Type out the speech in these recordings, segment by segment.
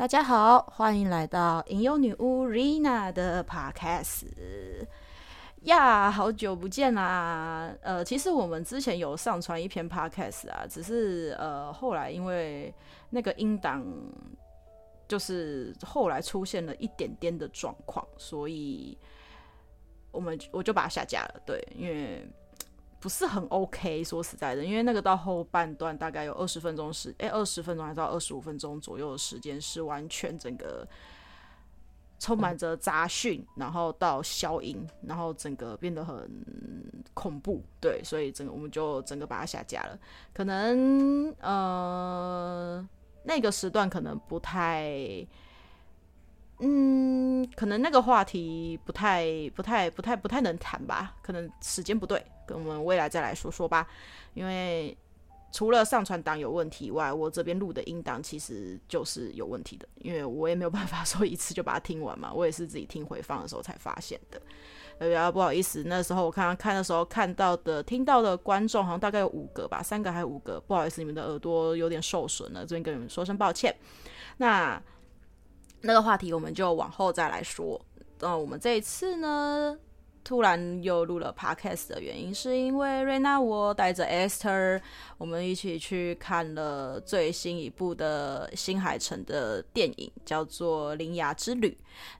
大家好，欢迎来到吟游女巫 Rina 的 Podcast 呀好久不见啦！呃，其实我们之前有上传一篇 Podcast 啊，只是呃后来因为那个音档就是后来出现了一点点的状况，所以我们我就把它下架了。对，因为。不是很 OK，说实在的，因为那个到后半段大概有二十分钟时，哎，二十分钟还是到二十五分钟左右的时间是完全整个充满着杂讯，然后到消音，然后整个变得很恐怖，对，所以整个我们就整个把它下架了。可能呃那个时段可能不太。嗯，可能那个话题不太、不太、不太、不太能谈吧，可能时间不对，跟我们未来再来说说吧。因为除了上传档有问题以外，我这边录的音档其实就是有问题的，因为我也没有办法 说一次就把它听完嘛，我也是自己听回放的时候才发现的。呃，啊，不好意思，那时候我刚刚看的时候看到的、听到的观众好像大概有五个吧，三个还是五个，不好意思，你们的耳朵有点受损了，这边跟你们说声抱歉。那。那个话题我们就往后再来说。那我们这一次呢，突然又录了 podcast 的原因，是因为瑞娜我带着 Esther，我们一起去看了最新一部的新海诚的电影，叫做《铃芽之旅》。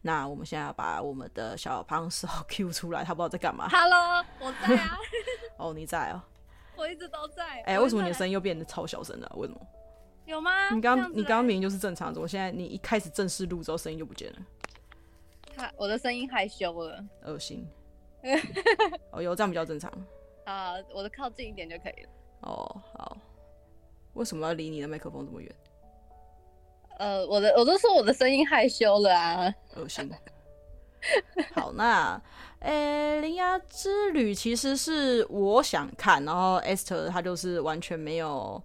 那我们现在要把我们的小胖手 Q 出来，他不知道在干嘛。Hello，我在啊。哦，你在哦。我一直都在。哎、欸，为什么你的声音又变得超小声了？为什么？有吗？你刚你刚刚明明就是正常的，我现在你一开始正式录之后声音就不见了。他我的声音害羞了，恶心。哦，有这样比较正常。啊，我的靠近一点就可以了。哦，好。为什么要离你的麦克风这么远？呃，我的我都说我的声音害羞了啊。恶心。好，那呃，铃芽之旅其实是我想看，然后 Esther 他就是完全没有。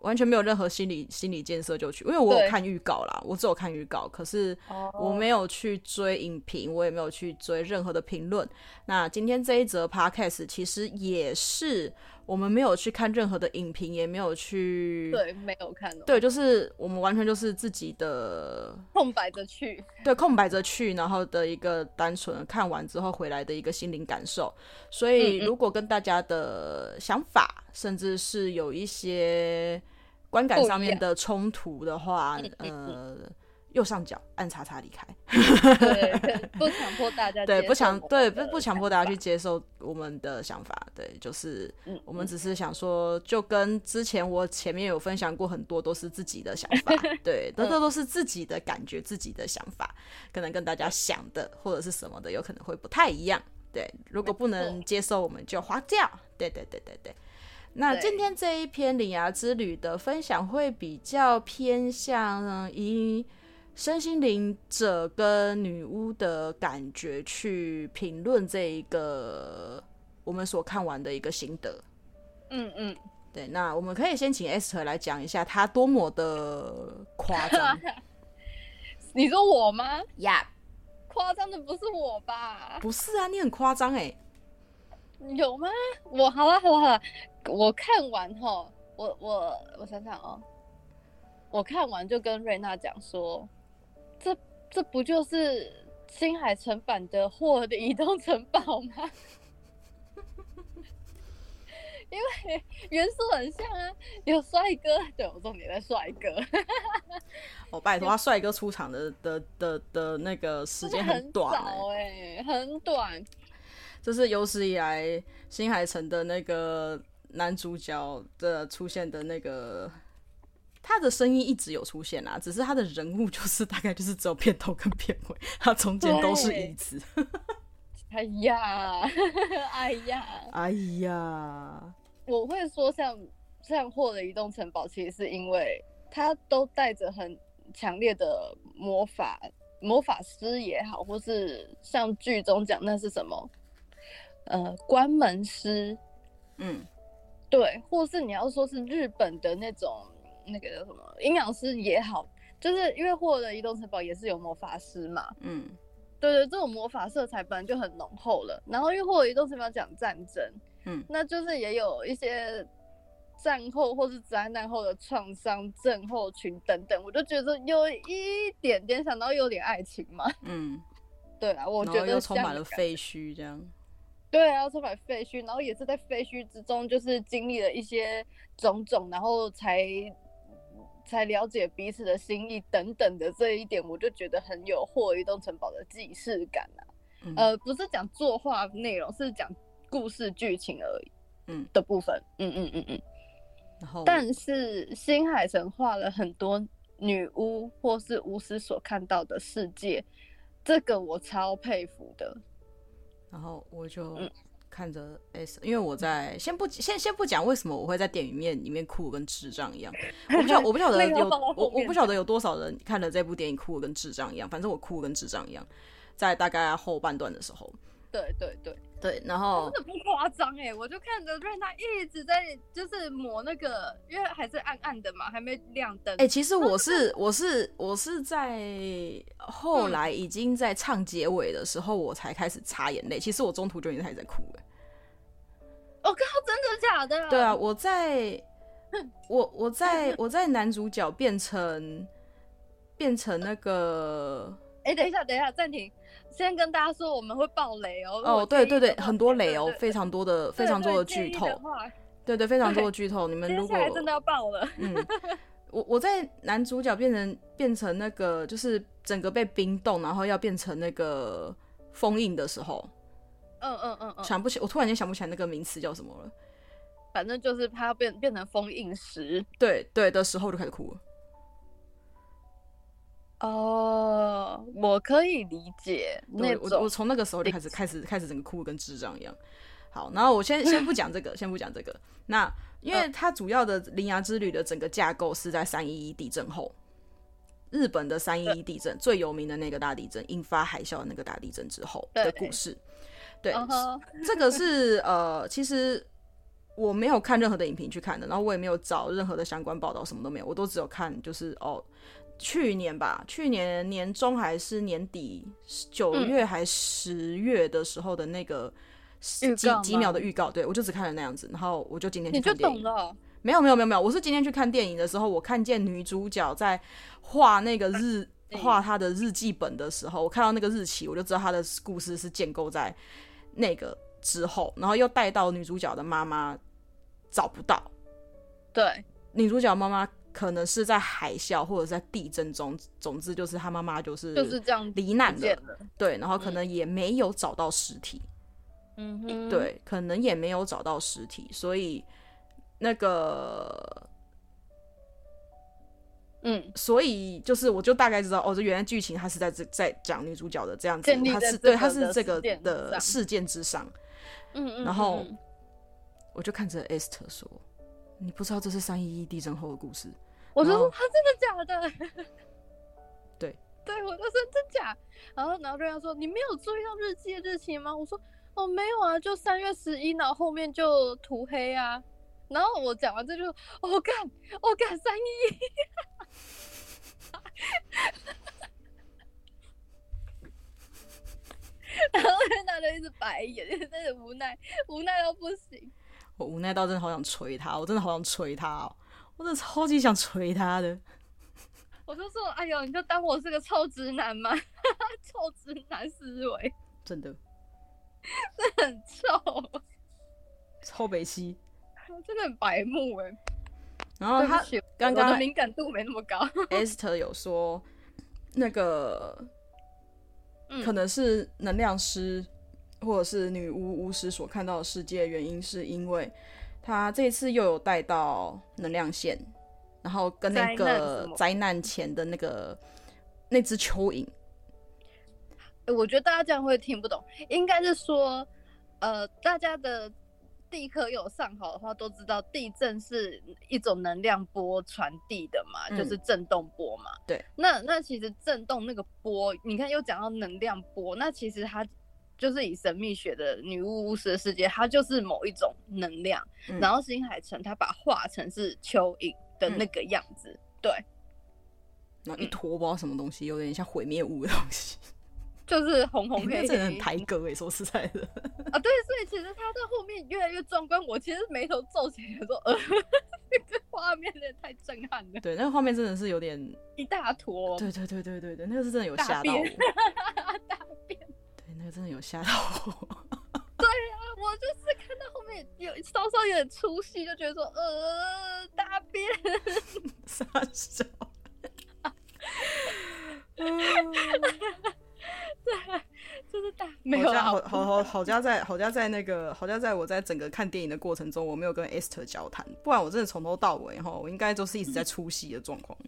完全没有任何心理心理建设就去，因为我有看预告啦，我只有看预告，可是我没有去追影评，我也没有去追任何的评论。那今天这一则 podcast 其实也是。我们没有去看任何的影评，也没有去对，没有看。对，就是我们完全就是自己的 空白着去，对，空白着去，然后的一个单纯看完之后回来的一个心灵感受。所以，如果跟大家的想法，嗯嗯，甚至是有一些观感上面的冲突的话，呃。右上角按叉叉离开，对，不强迫大家，对，不强，对，不不强迫大家去接受我们的想法，对，就是我们只是想说，就跟之前我前面有分享过很多都是自己的想法，对，这都都是自己的感觉，自己的想法，可能跟大家想的或者是什么的有可能会不太一样，对，如果不能接受，我们就划掉，对对对对对。那今天这一篇领牙之旅的分享会比较偏向于。身心灵者跟女巫的感觉去评论这一个我们所看完的一个心得。嗯嗯，对，那我们可以先请 Esther 来讲一下她多么的夸张。你说我吗？呀，夸张的不是我吧？不是啊，你很夸张哎。有吗？我好了好了好了，我看完后，我我我想想哦，我看完就跟瑞娜讲说。这这不就是新海诚版的《霍尔的移动城堡》吗？因为元素很像啊，有帅哥，对，我重点在帅哥。我拜托，他帅哥出场的的的的那个时间很短哎、欸，很短。这是有史以来新海诚的那个男主角的出现的那个。他的声音一直有出现啊，只是他的人物就是大概就是只有片头跟片尾，他中间都是椅子。哎呀，哎呀，哎呀！我会说像像霍的移动城堡，其实是因为他都带着很强烈的魔法，魔法师也好，或是像剧中讲那是什么，呃，关门师，嗯，对，或是你要说是日本的那种。那个叫什么阴阳师也好，就是因为霍尔的移动城堡也是有魔法师嘛，嗯，对对，这种魔法色彩本来就很浓厚了。然后因为霍尔移动城堡讲战争，嗯，那就是也有一些战后或是灾难后的创伤症候群等等，我就觉得有一点点想到有点爱情嘛。嗯，对啊，我觉得又充满了废墟这样。对啊，充满废墟，然后也是在废墟之中，就是经历了一些种种，然后才才了解彼此的心意等等的这一点，我就觉得很有《霍尔移动城堡》的既视感啊。嗯、呃，不是讲作画内容，是讲故事剧情而已。嗯，的部分，嗯嗯嗯嗯。然后，但是新海诚画了很多女巫或是巫师所看到的世界，这个我超佩服的。然后我就看着 S，、嗯、因为我在先不先先不讲为什么我会在电影院里面哭跟智障一样，我不晓我不晓得有我我不晓得有多少人看了这部电影哭跟智障一样，反正我哭跟智障一样，在大概后半段的时候。对对对对，然后真的不夸张哎，我就看着瑞娜一直在就是抹那个，因为还是暗暗的嘛，还没亮灯。哎、欸，其实我是我是我是在后来已经在唱结尾的时候，我才开始擦眼泪。嗯、其实我中途就已经开始在哭了。我靠，真的假的？对啊，我在我我在我在男主角变成变成那个，哎、欸，等一下，等一下，暂停。先跟大家说，我们会爆雷哦。哦，对对对，很多雷哦，非常多的非常多的剧透。对对，非常多的剧透。你们如果真的要爆了，嗯，我我在男主角变成变成那个，就是整个被冰冻，然后要变成那个封印的时候，嗯嗯嗯嗯，想不起，我突然间想不起来那个名词叫什么了。反正就是他要变变成封印石，对对的时候就开始哭了。哦，uh, 我可以理解。那，我我从那个时候就开始开始开始整个哭跟智障一样。好，然后我先先不讲这个，先不讲这个。那因为它主要的《铃芽之旅》的整个架构是在三一一地震后，日本的三一一地震最有名的那个大地震引发海啸的那个大地震之后的故事。对，uh huh. 这个是呃，其实我没有看任何的影评去看的，然后我也没有找任何的相关报道，什么都没有，我都只有看就是哦。去年吧，去年年中还是年底，九月还十月的时候的那个几几秒的预告，对，我就只看了那样子，然后我就今天去看电影。你就懂了？没有没有没有没有，我是今天去看电影的时候，我看见女主角在画那个日画她的日记本的时候，我看到那个日期，我就知道她的故事是建构在那个之后，然后又带到女主角的妈妈找不到，对，女主角妈妈。可能是在海啸或者在地震中，总之就是她妈妈就是就是这样罹难了，对，然后可能也没有找到尸体，嗯。哼，对，可能也没有找到尸体，所以那个，嗯，所以就是我就大概知道，哦，这原来剧情他是在这在讲女主角的这样子，他是对他是这个的事件之上，嗯嗯，然后我就看着 Esther 说。你不知道这是三一一地震后的故事？我就说他真的假的？对，对我就说真假。然后，然后对方说：“你没有注意到日记的日期吗？”我说：“哦，没有啊，就三月十一，然后后面就涂黑啊。”然后我讲完这就：“我干，我干三一一。” 然后他就一直白眼，真的无奈，无奈到不行。我无奈到真的好想捶他，我真的好想捶他哦！我真的超级想捶他的。我就说，哎呦，你就当我是个臭直男吗？臭直男思维，真的，真的很臭，臭北西，真的很白目哎。然后他刚刚的敏感度没那么高。Esther 有说，那个可能是能量师。或者是女巫巫师所看到的世界，原因是因为他这一次又有带到能量线，然后跟那个灾难前的那个那只蚯蚓。我觉得大家这样会听不懂，应该是说，呃，大家的地科有上好的话，都知道地震是一种能量波传递的嘛，嗯、就是震动波嘛。对，那那其实震动那个波，你看又讲到能量波，那其实它。就是以神秘学的女巫巫师的世界，它就是某一种能量。嗯、然后新海诚他把画成是蚯蚓的那个样子，嗯、对。然后一坨不知道什么东西，有点像毁灭物的东西。就是红红黑黑，真的很台歌哎，说实在的 啊，对，所以其实他在后面越来越壮观，我其实眉头皱起来说，呃，这个画面有点太震撼了。对，那个画面真的是有点一大坨。对对对对对对，那个是真的有吓到我。大便。对，那个真的有吓到我。对啊，我就是看到后面有稍稍有点出戏，就觉得说，呃，大便。傻笑。没有好好好好家在好家在那个好家在我在整个看电影的过程中，我没有跟 Esther 交谈，不然我真的从头到尾哈，我应该都是一直在出戏的状况。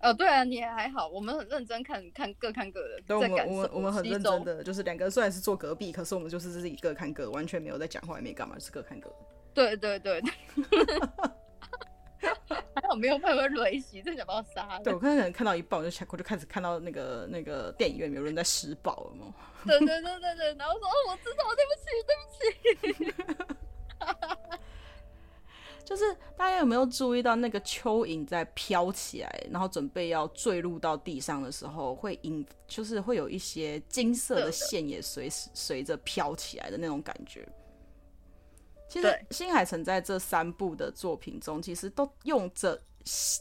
哦，对啊，你也还好，我们很认真看看各看各的。对，我们我们我们很认真的，就是两个人虽然是坐隔壁，可是我们就是自己各看各，完全没有在讲话，也没干嘛，就是各看各。对对对。还好没有被我雷袭，真想把我杀了。对，我刚才可能看到一半，我就我就开始看到那个那个电影院有人在施暴了嘛。对对对对对，然后说哦，我知道，对不起，对不起。就是大家有没有注意到那个蚯蚓在飘起来，然后准备要坠入到地上的时候，会引就是会有一些金色的线也随随着飘起来的那种感觉。其实新海诚在这三部的作品中，其实都用着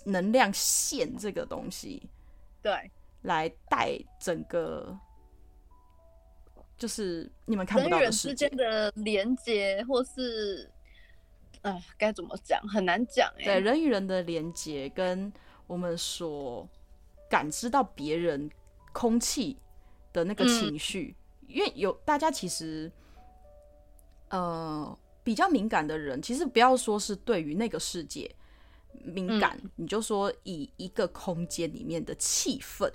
能量线这个东西，对，来带整个，就是你们看不到的世界人之间的连接，或是，啊，该怎么讲，很难讲哎。对，人与人的连接，跟我们所感知到别人空气的那个情绪，嗯，因为有大家其实，呃。比较敏感的人，其实不要说是对于那个世界敏感，嗯，你就说以一个空间里面的气氛，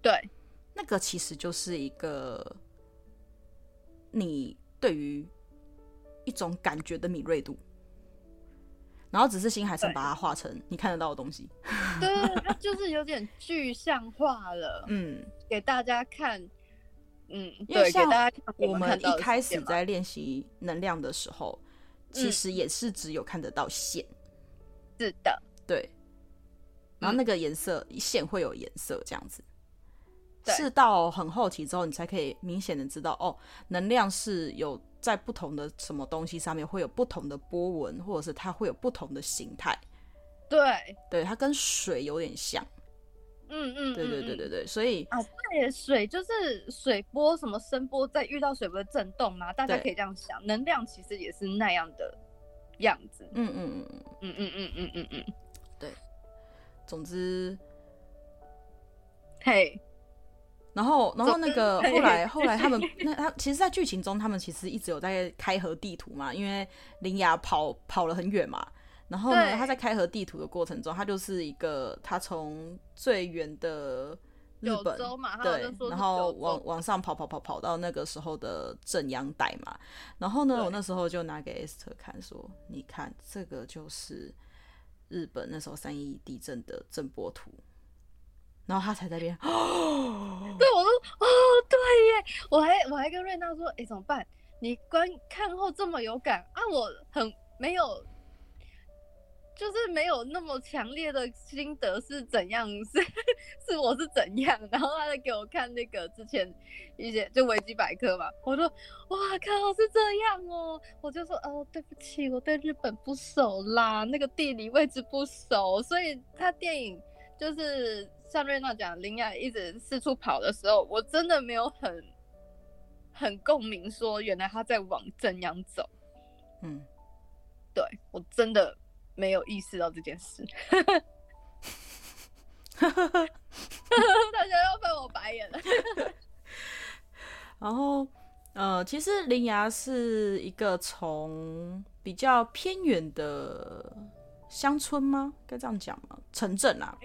对，那个其实就是一个你对于一种感觉的敏锐度，然后只是新海诚把它画成你看得到的东西，对，它就是有点具象化了，嗯，给大家看。嗯，因为像我们一开始在练习能量的时候，其实也是只有看得到线。是的，对。然后那个颜色线会有颜色，这样子。是到很后期之后，你才可以明显的知道，哦，能量是有在不同的什么东西上面会有不同的波纹，或者是它会有不同的形态。对，对，它跟水有点像。嗯嗯，对对对对对，所以啊，对，水就是水波，什么声波，在遇到水波的震动嘛，大家可以这样想，能量其实也是那样的样子。嗯嗯嗯嗯嗯嗯嗯嗯对。总之，嘿，然后然后那个后来后来他们那他其实，在剧情中他们其实一直有在开合地图嘛，因为铃芽跑跑了很远嘛。然后呢，他在开合地图的过程中，他就是一个他从最远的日本，对，然后往往上跑跑跑跑到那个时候的震央带嘛。然后呢，我那时候就拿给 Esther 看，说：“你看，这个就是日本那时候三一地震的震波图。”然后他才在那边，哦，对，我说：“哦，对耶！”我还我还跟瑞娜说：“哎，怎么办？你观看后这么有感啊？我很没有。”就是没有那么强烈的心得是怎样？是是我是怎样？然后他就给我看那个之前一些就维基百科嘛，我说哇靠是这样哦，我就说哦对不起，我对日本不熟啦，那个地理位置不熟，所以他电影就是像瑞娜讲，林雅一直四处跑的时候，我真的没有很很共鸣，说原来他在往怎样走。嗯，对我真的。没有意识到这件事，大家要翻我白眼了。然后，呃，其实铃芽是一个从比较偏远的乡村吗？该这样讲吗？城镇啊，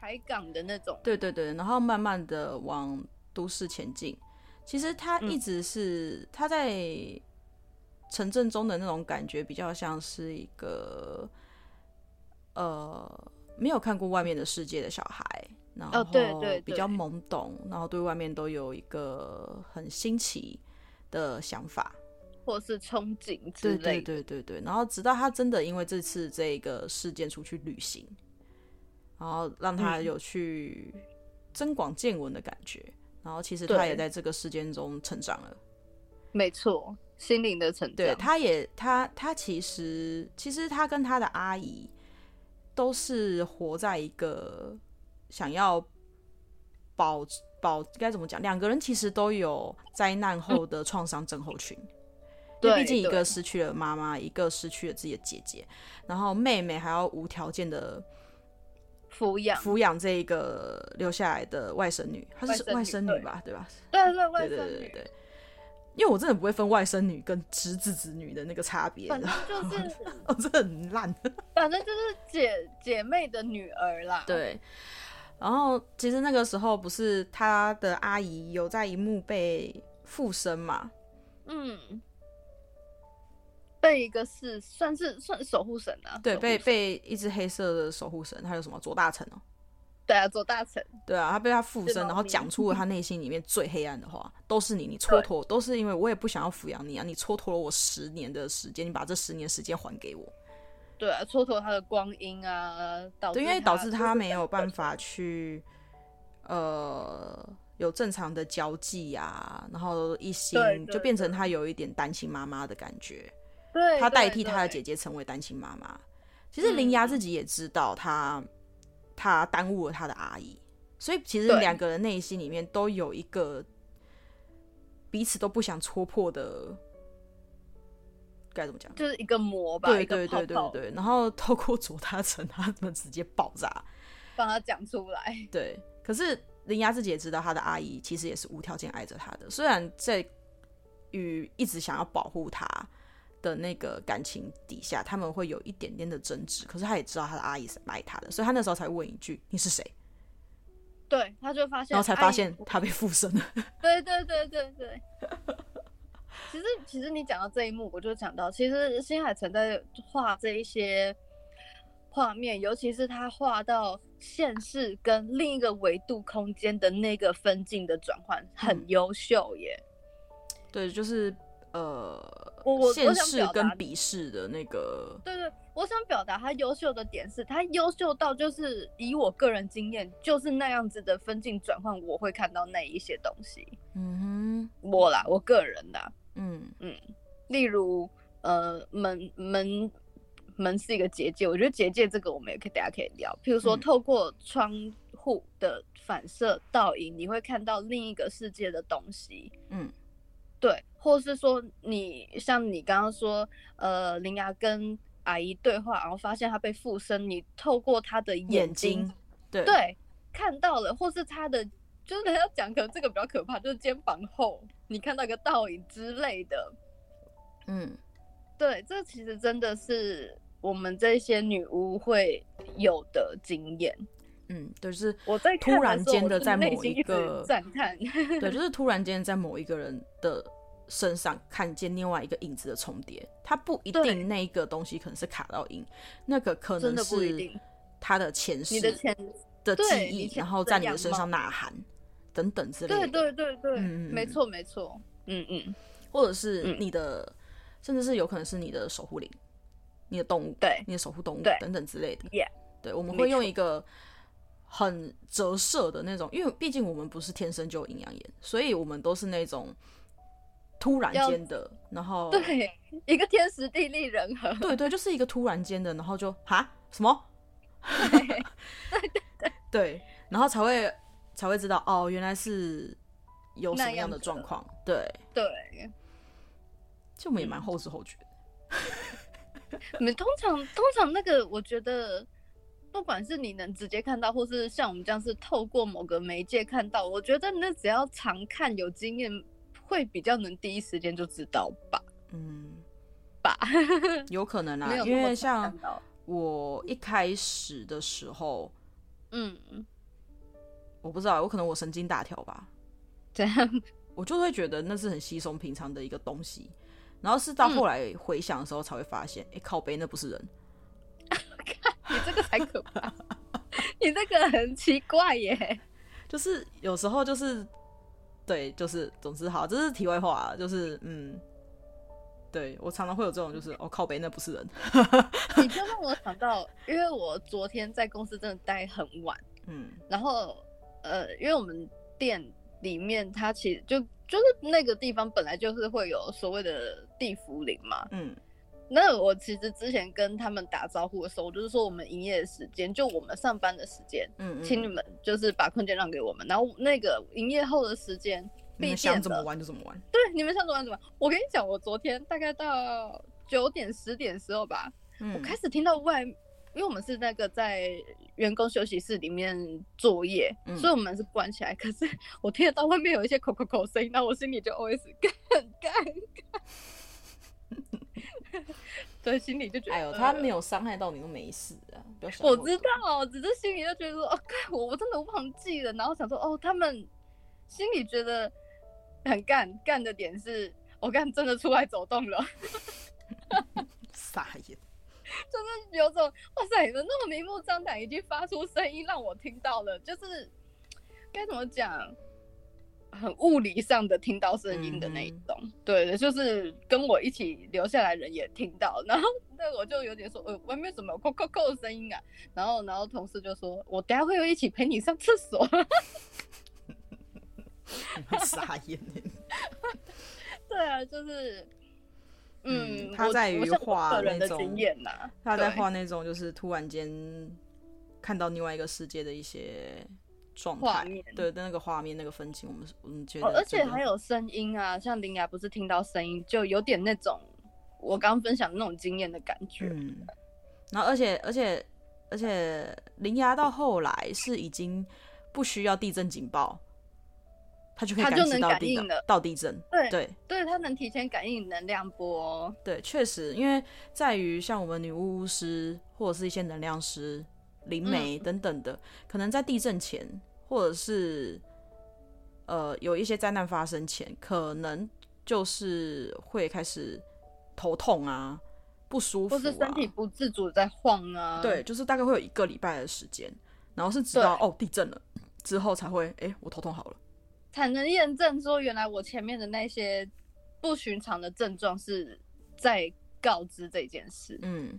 海港的那种。对对对，然后慢慢的往都市前进。其实他一直是他、嗯、在城镇中的那种感觉，比较像是一个。呃，没有看过外面的世界的小孩，然后比较懵懂，然后对外面都有一个很新奇的想法，或是憧憬之类的。对对对对对。然后直到他真的因为这次这个事件出去旅行，然后让他有去增广见闻的感觉，然后其实他也在这个事件中成长了。没错，心灵的成长。对，他也他他其实其实他跟他的阿姨都是活在一个想要保保该怎么讲？两个人其实都有灾难后的创伤症候群。嗯因为毕竟一个失去了妈妈，一个失去了自己的姐姐，然后妹妹还要无条件的抚养抚养这一个留下来的外甥女，她是外甥女吧？对吧？对对外甥女。对对对，因为我真的不会分外甥女跟侄子侄女的那个差别，反正就是哦，这很烂。反正就是姐姐妹的女儿啦。对。然后其实那个时候不是她的阿姨有在一幕被附身嘛？嗯。被一个是算是算守护神啊，对，被被一只黑色的守护神，他有什么左大臣哦？对啊，左大臣，对啊，他被他附身，然后讲出了他内心里面最黑暗的话，都是你，你蹉跎，都是因为我也不想要抚养你啊，你蹉跎了我十年的时间，你把这十年时间还给我，对啊，蹉跎他的光阴啊，导致对，因为导致他没有办法去呃有正常的交际啊，然后一心就变成他有一点单亲妈妈的感觉。对，他代替他的姐姐成为单亲妈妈。其实林芽自己也知道他，他、嗯、他耽误了他的阿姨，所以其实两个人内心里面都有一个彼此都不想戳破的，该怎么讲？就是一个魔吧。对对对对对，对。然后透过左大成，他们直接爆炸，帮他讲出来。对，可是林雅自己也知道，他的阿姨其实也是无条件爱着他的，虽然在与一直想要保护他。的那个感情底下，他们会有一点点的争执。可是他也知道他的阿姨是爱他的，所以他那时候才问一句：“你是谁？”对，他就发现，然后才发现他被附身了。对对对对对。其实，其实你讲到这一幕，我就想到，其实新海诚在画这一些画面，尤其是他画到现世跟另一个维度空间的那个分镜的转换，很优秀耶。对，就是。呃，我我想表跟鄙视的那个，对对，我想表达他优秀的点是，他优秀到就是以我个人经验，就是那样子的分镜转换，我会看到那一些东西。嗯哼，我啦，我个人的，嗯嗯，例如呃，门门门是一个结界，我觉得结界这个我们也可以大家可以聊，譬如说透过窗户的反射倒影，你会看到另一个世界的东西。嗯。对，或是说你像你刚刚说，呃，林牙跟阿姨对话，然后发现她被附身，你透过她的眼睛，对，对看到了，或是她的，就是要讲，可能这个比较可怕，就是肩膀后你看到一个倒影之类的，嗯，对，这其实真的是我们这些女巫会有的经验。嗯，对就是我在突然间的在某一个赞叹，对，就是突然间在某一个人的身上看见另外一个影子的重叠，它不一定那个东西可能是卡到音，那个可能是他的前世的记忆，然后在你的身上呐喊等等之类的。对对对对，嗯，没错没错，嗯嗯，或者是你的，甚至是有可能是你的守护灵，你的动物，对，你的守护动物等等之类的。对，我们会用一个。很折射的那种，因为毕竟我们不是天生就有阴阳眼，所以我们都是那种突然间的，然后对一个天时地利人和，对对，就是一个突然间的，然后就哈？什么，对对对。对，然后才会才会知道哦，原来是有什么样的状况，对。对，就我们也蛮后知后觉。的，你们通常通常那个，我觉得。不管是你能直接看到，或是像我们这样是透过某个媒介看到，我觉得那只要常看有经验，会比较能第一时间就知道吧。嗯，吧，有可能啊，因为像我一开始的时候，嗯，我不知道，我可能我神经大条吧，这样，我就会觉得那是很稀松平常的一个东西，然后是到后来回想的时候才会发现，哎、嗯，靠背，那不是人。你这个才可怕，你这个很奇怪耶。就是有时候就是，对，就是总之好，这是题外话，就是嗯，对我常常会有这种，就是哦靠北，那不是人。你就让我想到，因为我昨天在公司真的待很晚，嗯，然后呃，因为我们店里面，它其实就就是那个地方本来就是会有所谓的地缚灵嘛。嗯。那我其实之前跟他们打招呼的时候，我就是说我们营业的时间就我们上班的时间，嗯，嗯，请你们就是把空间让给我们，然后那个营业后的时间，你们想怎么玩就怎么玩。对，你们想怎么玩怎么玩。我跟你讲，我昨天大概到九点十点的时候吧，嗯，我开始听到外，因为我们是那个在员工休息室里面作业，嗯，所以我们是关起来，可是我听得到外面有一些口口口声音，那我心里就 OS 很尴对，心里就觉得，哎呦，他没有伤害到你都没事啊。我知道，只是心里就觉得说，哦，我我真的忘记了，然后想说，哦，他们心里觉得很干干的点是，我干真的出来走动了，傻眼，就是有种哇塞，你们那么明目张胆已经发出声音让我听到了，就是该怎么讲？很物理上的听到声音的那一种，嗯、对的，就是跟我一起留下来人也听到，然后那我就有点说，呃，外面怎么有扣扣扣的声音啊？然后，然后同事就说，我等下会有一起陪你上厕所。傻眼。对啊，就是，嗯，他在于画那种他在画那种就是突然间看到另外一个世界的一些。状态对的那个画面那个风景，我们我们觉得、哦，而且还有声音啊，像铃芽不是听到声音就有点那种我刚分享的那种经验的感觉。嗯，然后而且而且而且铃芽到后来是已经不需要地震警报，他就可以感知到地的到地震。对对对，他能提前感应能量波。对，确实，因为在于像我们女巫巫师或者是一些能量师。灵媒等等的，嗯、可能在地震前，或者是呃有一些灾难发生前，可能就是会开始头痛啊、不舒服啊，或是身体不自主在晃啊。对，就是大概会有一个礼拜的时间，然后是直到哦地震了之后才会，哎、欸，我头痛好了，才能验证说原来我前面的那些不寻常的症状是在告知这件事。嗯。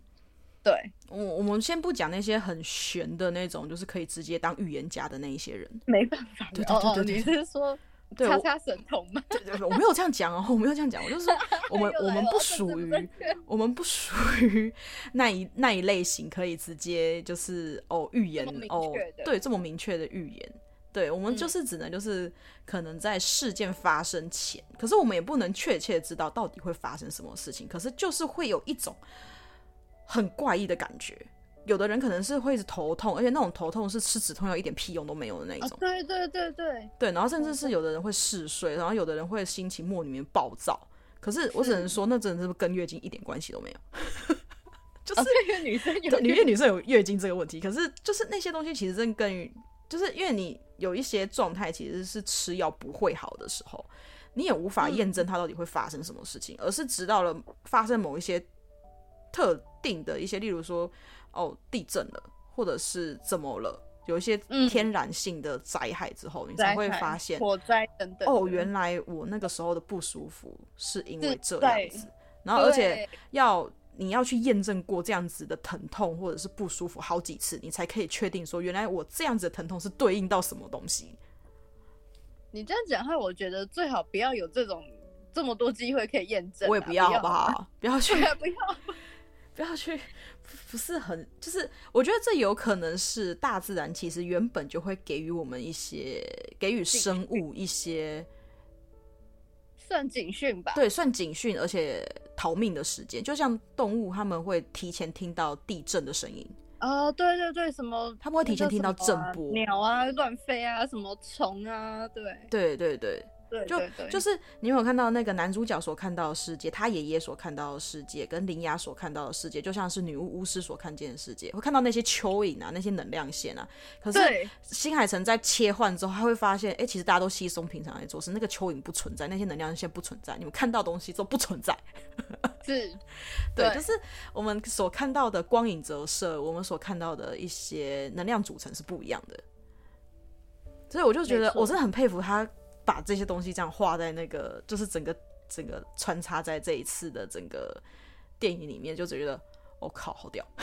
对，我我们先不讲那些很玄的那种，就是可以直接当预言家的那一些人，没办法。对对对对，你是说擦擦神童吗？对对对，我没有这样讲哦，我没有这样讲，我就是说 我们我们不属于我们不属于那一那一类型，可以直接就是哦预言哦，对这么明确的预言，对我们就是只能就是可能在事件发生前，可是我们也不能确切知道到底会发生什么事情，可是就是会有一种。很怪异的感觉，有的人可能是会一直头痛，而且那种头痛是吃止痛药一点屁用都没有的那一种。哦、对对对对对，然后甚至是有的人会嗜睡，然后有的人会心情莫名里面暴躁。可是我只能说，那真的是跟月经一点关系都没有。就是因为女生有对，因为女生有月经这个问题，可是就是那些东西其实真跟于，就是因为你有一些状态其实是吃药不会好的时候，你也无法验证它到底会发生什么事情，嗯、而是直到了发生某一些。特定的一些，例如说，哦，地震了，或者是怎么了，有一些天然性的灾害之后，嗯、你才会发现火灾等等。哦，原来我那个时候的不舒服是因为这样子。然后，而且要你要去验证过这样子的疼痛或者是不舒服好几次，你才可以确定说，原来我这样子的疼痛是对应到什么东西。你这样讲的话，我觉得最好不要有这种这么多机会可以验证、啊。我也不要，好不好？不要去，不要。不要去，不是很，就是我觉得这有可能是大自然其实原本就会给予我们一些，给予生物一些，算警讯吧。对，算警讯，而且逃命的时间，就像动物他们会提前听到地震的声音。啊、呃，对对对，什么？他们会提前听到震波，鸟啊乱飞啊，什么虫啊，对，对对对。就就是你有没有看到那个男主角所看到的世界，他爷爷所看到的世界，跟灵牙所看到的世界，就像是女巫巫师所看见的世界，会看到那些蚯蚓啊，那些能量线啊。可是新海诚在切换之后，他会发现，哎、欸，其实大家都稀松平常来做事，那个蚯蚓不存在，那些能量线不存在，你们看到东西都不存在。是，对，就是我们所看到的光影折射，我们所看到的一些能量组成是不一样的。所以我就觉得，我真的很佩服他。把这些东西这样画在那个，就是整个整个穿插在这一次的整个电影里面，就觉得我、哦、靠，好屌！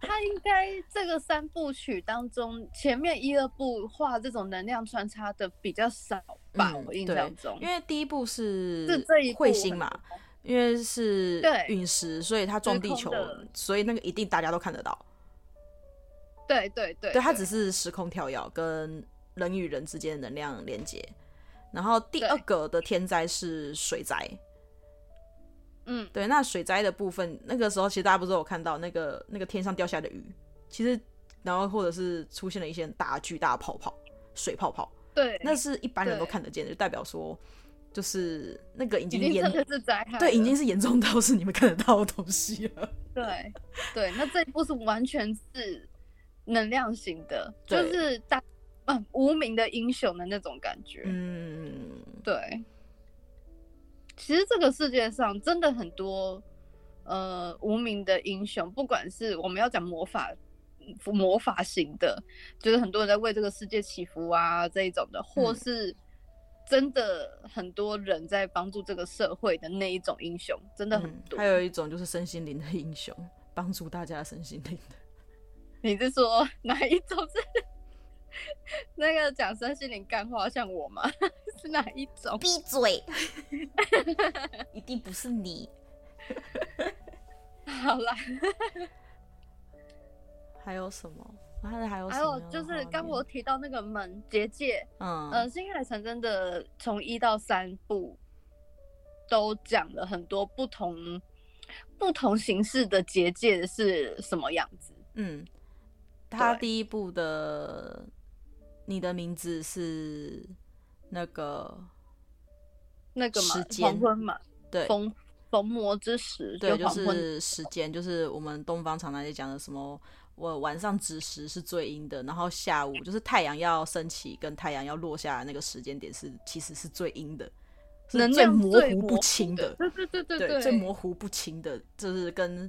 他应该这个三部曲当中，前面一二部画这种能量穿插的比较少吧？嗯、我印象中，因为第一部是是这一彗星嘛，因为是陨石，所以它撞地球，所以那个一定大家都看得到。对对对，对，它只是时空跳跃跟人与人之间的能量连接。然后第二个的天灾是水灾。嗯，对，那水灾的部分，那个时候其实大家不是有看到那个那个天上掉下来的雨，其实然后或者是出现了一些大巨大的泡泡，水泡泡，对，那是一般人都看得见的，就代表说就是那个已经严，是灾害，对，已经是严重到是你们看得到的东西了。对，对，那这一部是完全是能量型的，就是大嗯无名的英雄的那种感觉，嗯，对。其实这个世界上真的很多，呃，无名的英雄，不管是我们要讲魔法，魔法型的，就是很多人在为这个世界祈福啊这一种的，或是真的很多人在帮助这个社会的那一种英雄，真的很多。嗯，还有一种就是身心灵的英雄，帮助大家身心灵的。你是说哪一种是？那个讲身心灵干话像我吗？是哪一种？闭嘴！一定不是你。好啦，还有什么？还有还有还有就是刚我提到那个门结界，嗯呃，星海诚真的从一到三部都讲了很多不同不同形式的结界是什么样子。嗯，他第一部的。你的名字是那个那个时间。黄昏嘛？对，逢逢魔之时，对，就是时间，就是我们东方常常在讲的什么，我晚上子时是最阴的，然后下午就是太阳要升起跟太阳要落下来那个时间点是其实是最阴的，是最模糊不清的，对对对对对，对，最模糊不清的，就是跟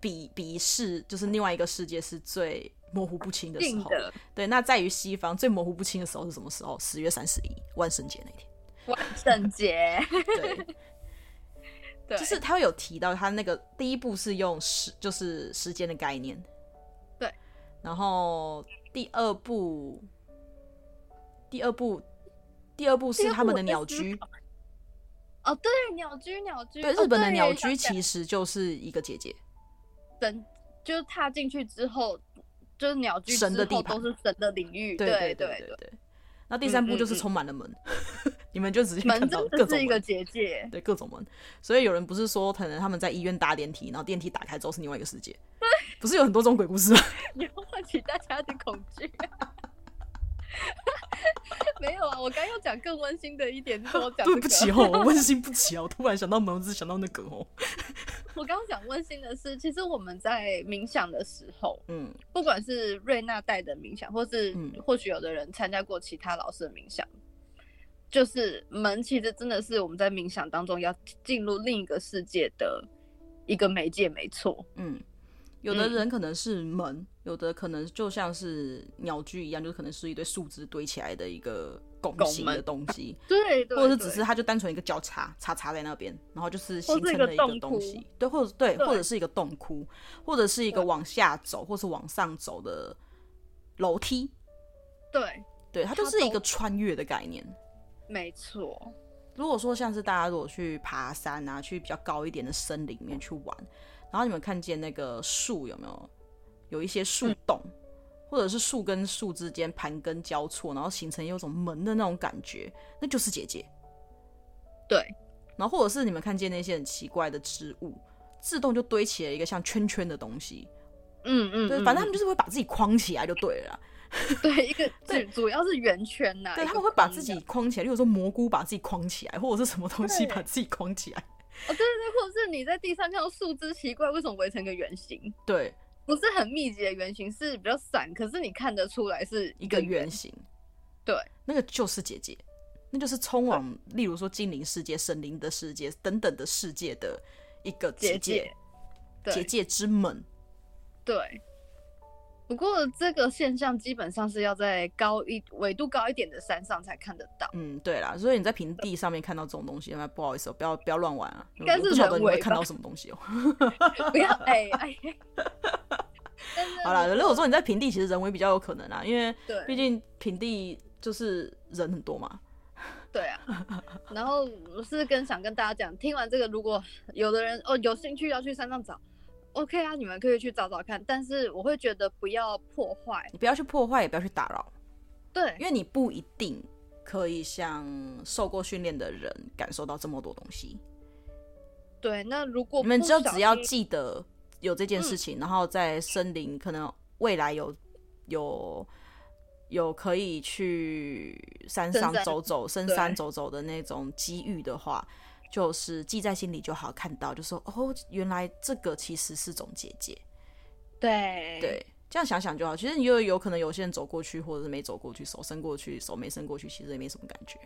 比比世就是另外一个世界是最。模糊不清的时候，对，那在于西方最模糊不清的时候是什么时候？十月三十一，万圣节那天。万圣节，对，对，就是他会有提到他那个第一步是用时，就是时间的概念，对，然后第二步，第二步，第二步是他们的鸟居。哦，对，鸟居，鸟居，对，日本的鸟居其实就是一个结界。等，就是踏进去之后。就是鸟居神的地盘，都是神的领域。对对对对对。那第三步就是充满了门，你们就直接看到各种一个结界，对各种门。所以有人不是说，可能他们在医院搭电梯，然后电梯打开之后是另外一个世界。不是有很多种鬼故事吗？你要唤起大家的恐惧。没有啊，我刚要讲更温馨的一点，是我讲、这个、对不起哦，我温馨不起啊，我突然想到门，我只想到那个哦。我刚刚讲温馨的是，其实我们在冥想的时候，嗯，不管是瑞娜带的冥想，或是或许有的人参加过其他老师的冥想，嗯、就是门其实真的是我们在冥想当中要进入另一个世界的一个媒介，没错，嗯。有的人可能是门，嗯、有的可能就像是鸟居一样，就可能是一堆树枝堆起来的一个拱形的东西，对，或者是只是它就单纯一个交叉叉叉在那边，然后就是形成了一个东西，对，或者对，或者是一个洞窟，或者是一个往下走或是往上走的楼梯，对，对，它就是一个穿越的概念，没错。如果说像是大家如果去爬山啊，去比较高一点的森林里面去玩。然后你们看见那个树有没有有一些树洞，嗯、或者是树跟树之间盘根交错，然后形成有种门的那种感觉，那就是姐姐。对。然后或者是你们看见那些很奇怪的植物，自动就堆起了一个像圈圈的东西。嗯嗯。对，反正他们就是会把自己框起来就对了。对，一个对，主要是圆圈呐。对，他们会把自己框起来，例如说蘑菇把自己框起来，或者是什么东西把自己框起来。哦，对对对，或者是你在地上看到树枝，奇怪，为什么围成个圆形？对，不是很密集的圆形，是比较散，可是你看得出来是一个圆形。对，那个就是结界，那就是通往，例如说精灵世界、神灵的世界等等的世界的一个结界，结界之门。对。不过这个现象基本上是要在高一纬度高一点的山上才看得到。嗯，对啦，所以你在平地上面看到这种东西，那不好意思哦，不要不要乱玩啊。应该是人为会看到什么东西哦。不要哎哎，好了，如果说你在平地，其实人为比较有可能啊，因为毕竟平地就是人很多嘛。对啊，然后我是跟想跟大家讲，听完这个，如果有的人哦有兴趣要去山上找，OK 啊，你们可以去找找看。但是我会觉得不要破坏，你不要去破坏，也不要去打扰。对，因为你不一定可以像受过训练的人感受到这么多东西。对，那如果你们就只要记得有这件事情，嗯、然后在森林可能未来有有。有可以去山上走走、深山走走的那种机遇的话，就是记在心里就好。看到就说哦，原来这个其实是种结界。对对，这样想想就好。其实你又有可能有些人走过去，或者是没走过去，手伸过去，手没伸过去，其实也没什么感觉。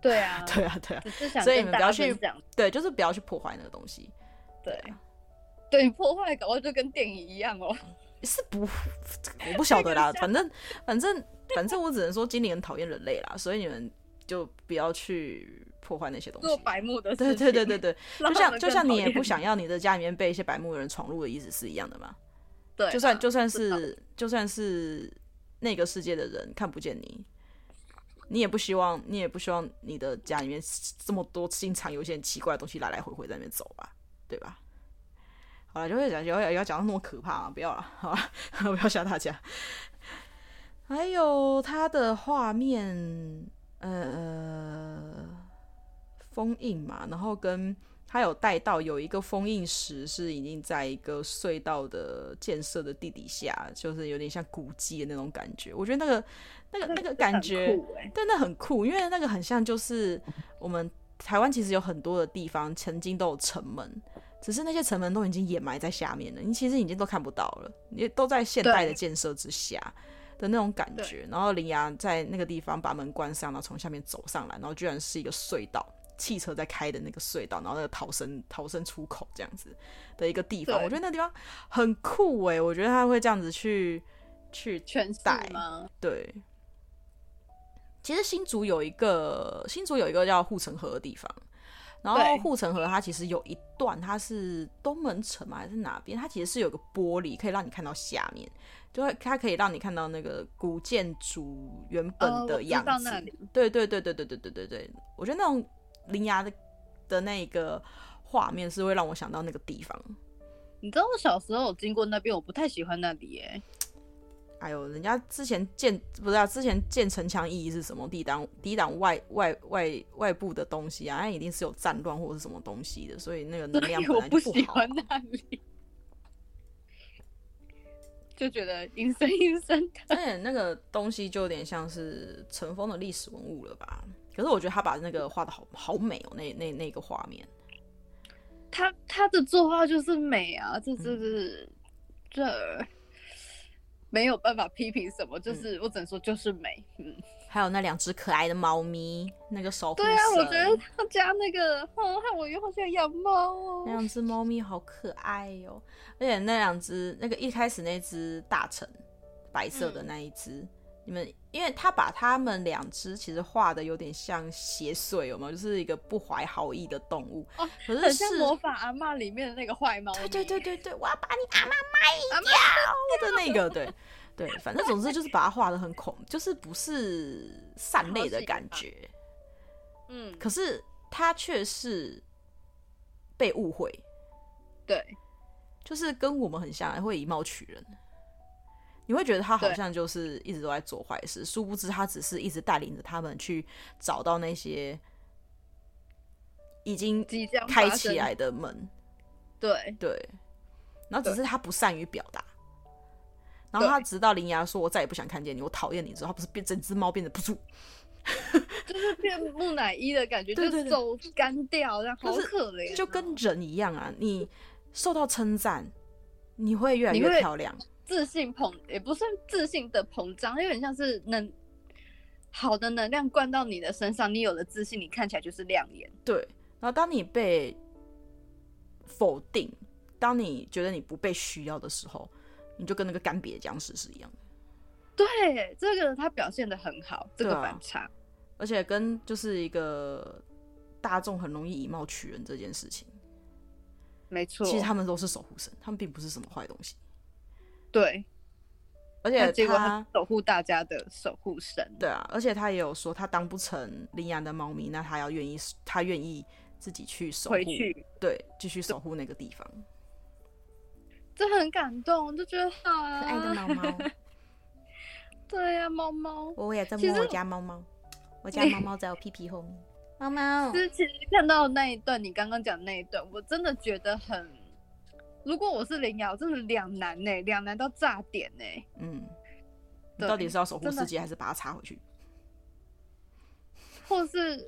对啊，对啊，对啊。啊所以你们不要去对，就是不要去破坏那个东西。对，对，破坏搞不好就跟电影一样哦。是不，我不晓得啦。反正，反正，反正我只能说，精灵很讨厌人类啦，所以你们就不要去破坏那些东西。做白目的事对对对对对，就像就像你也不想要你的家里面被一些白目的人闯入的意思是一样的嘛。对，就算就算是就算是那个世界的人看不见你，你也不希望你也不希望你的家里面这么多经常有一些很奇怪的东西来来回回在那边走吧，对吧？好了，就会讲，要要要讲到那么可怕啊？不要了，好吧，不要吓大家。还有它的画面，呃，封印嘛，然后跟他有带到有一个封印石是已经在一个隧道的建设的地底下，就是有点像古迹的那种感觉。我觉得那个那个那个感觉，真的很酷，因为那个很像就是我们台湾其实有很多的地方曾经都有城门。只是那些城门都已经掩埋在下面了，你其实已经都看不到了，也都在现代的建设之下的那种感觉。然后铃芽在那个地方把门关上，然后从下面走上来，然后居然是一个隧道，汽车在开的那个隧道，然后那个逃生逃生出口这样子的一个地方，我觉得那个地方很酷诶、欸，我觉得他会这样子去去全带吗？对，其实新竹有一个新竹有一个叫护城河的地方。然后护城河它其实有一段，它是东门城嘛还是哪边？它其实是有个玻璃可以让你看到下面，就会它可以让你看到那个古建筑原本的样子。哦、对对对对对对对对对，我觉得那种铃芽的的那个画面是会让我想到那个地方。你知道我小时候有经过那边，我不太喜欢那里耶。哎呦，人家之前建不知道、啊、之前建城墙意义是什么？抵挡抵挡外外外外部的东西啊，那一定是有战乱或者是什么东西的，所以那个能量本来就不好。我不喜欢那里，就觉得阴森阴森的。对，那个东西就有点像是尘封的历史文物了吧？可是我觉得他把那个画的好好美哦，那那那个画面，他他的作画就是美啊，这这是这。嗯没有办法批评什么，就是、嗯、我只能说就是美。嗯，还有那两只可爱的猫咪，那个守护神。对啊，我觉得他家那个，哦，害我以后想养猫哦。那两只猫咪好可爱哟、哦，而且那两只，那个一开始那只大橙，白色的那一只。嗯你们，因为他把他们两只其实画的有点像邪祟，有没有？就是一个不怀好意的动物。哦，可是，是很像魔法阿嬷里面的那个坏猫。对对对对对，我要把你阿妈卖掉的那个，对对，反正总之就是把它画的很恐，就是不是善类的感觉。嗯，可是他却是被误会。对，就是跟我们很像，会以貌取人。你会觉得他好像就是一直都在做坏事，殊不知他只是一直带领着他们去找到那些已经开起来的门。对对，然后只是他不善于表达，然后他直到铃芽说“我再也不想看见你，我讨厌你”之后，他不是变整只猫变得不住，就是变木乃伊的感觉，就是手干掉，然后好可怜，就跟人一样啊！你受到称赞，你会越来越漂亮。自信膨也不算自信的膨胀，有点像是能好的能量灌到你的身上，你有了自信，你看起来就是亮眼。对，然后当你被否定，当你觉得你不被需要的时候，你就跟那个干瘪的僵尸是一样的。对，这个他表现的很好，这个反差，而且跟就是一个大众很容易以貌取人这件事情，没错，其实他们都是守护神，他们并不是什么坏东西。对，而且结果他守护大家的守护神。对啊，而且他也有说，他当不成领养的猫咪，那他要愿意，他愿意自己去守护，回去，对，继续守护那个地方。这很感动，就觉得好啊，可爱的猫猫。对呀、啊，猫猫，我也在摸我家猫猫，我家猫猫在我屁屁后面。猫猫，其实看到那一段，你刚刚讲那一段，我真的觉得很。如果我是林瑶，真的两难呢，两难到炸点呢。嗯，你到底是要守护世界，还是把它插回去？或是，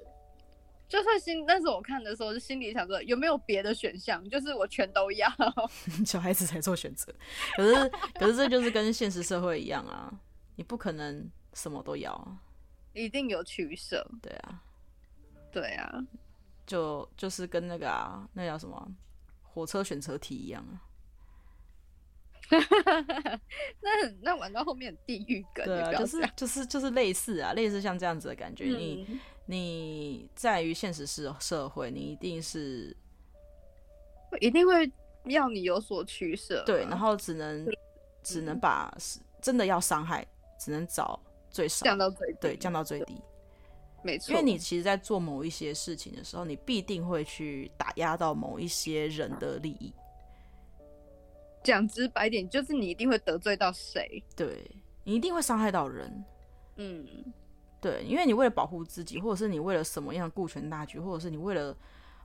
就算心，但是我看的时候，就心里想说，有没有别的选项？就是我全都要。小孩子才做选择，可是，可是这就是跟现实社会一样啊，你不可能什么都要啊，一定有取舍。对啊，对啊，就就是跟那个啊，那叫什么？火车选择题一样啊，那那玩到后面地狱梗，对啊，就是就是就是类似啊，类似像这样子的感觉。嗯、你你在于现实社社会，你一定是一定会要你有所取舍，对，然后只能只能把真的要伤害，只能找最少降到最低，对，降到最低。没错，因为你其实，在做某一些事情的时候，你必定会去打压到某一些人的利益。讲直白点，就是你一定会得罪到谁？对，你一定会伤害到人。嗯，对，因为你为了保护自己，或者是你为了什么样顾全大局，或者是你为了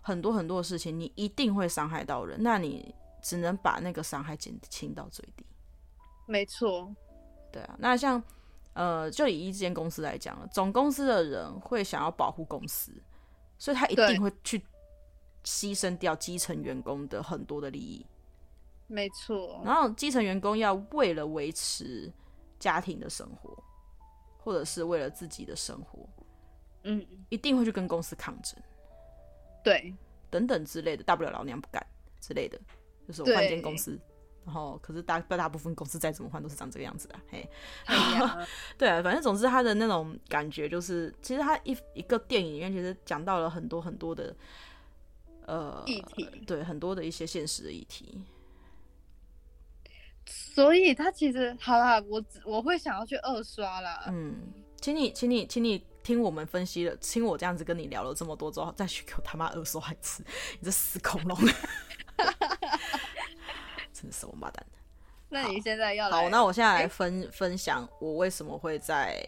很多很多的事情，你一定会伤害到人。那你只能把那个伤害减轻到最低。没错。对啊，那像。呃，就以一间公司来讲，总公司的人会想要保护公司，所以他一定会去牺牲掉基层员工的很多的利益。没错。然后基层员工要为了维持家庭的生活，或者是为了自己的生活，嗯，一定会去跟公司抗争。对，等等之类的，大不了老娘不干之类的，就是我换间公司。然后，可是大大部分公司再怎么换都是长这个样子的，嘿，对啊，反正总之他的那种感觉就是，其实他一一个电影里面其实讲到了很多很多的呃议题，对，很多的一些现实的议题。所以他其实好啦，我我会想要去二刷啦。嗯，请你，请你，请你听我们分析了，听我这样子跟你聊了这么多之后，再去给我他妈二刷一次，你这死恐龙！什么王八蛋？那你现在要好，那我现在来分、欸、分享我为什么会在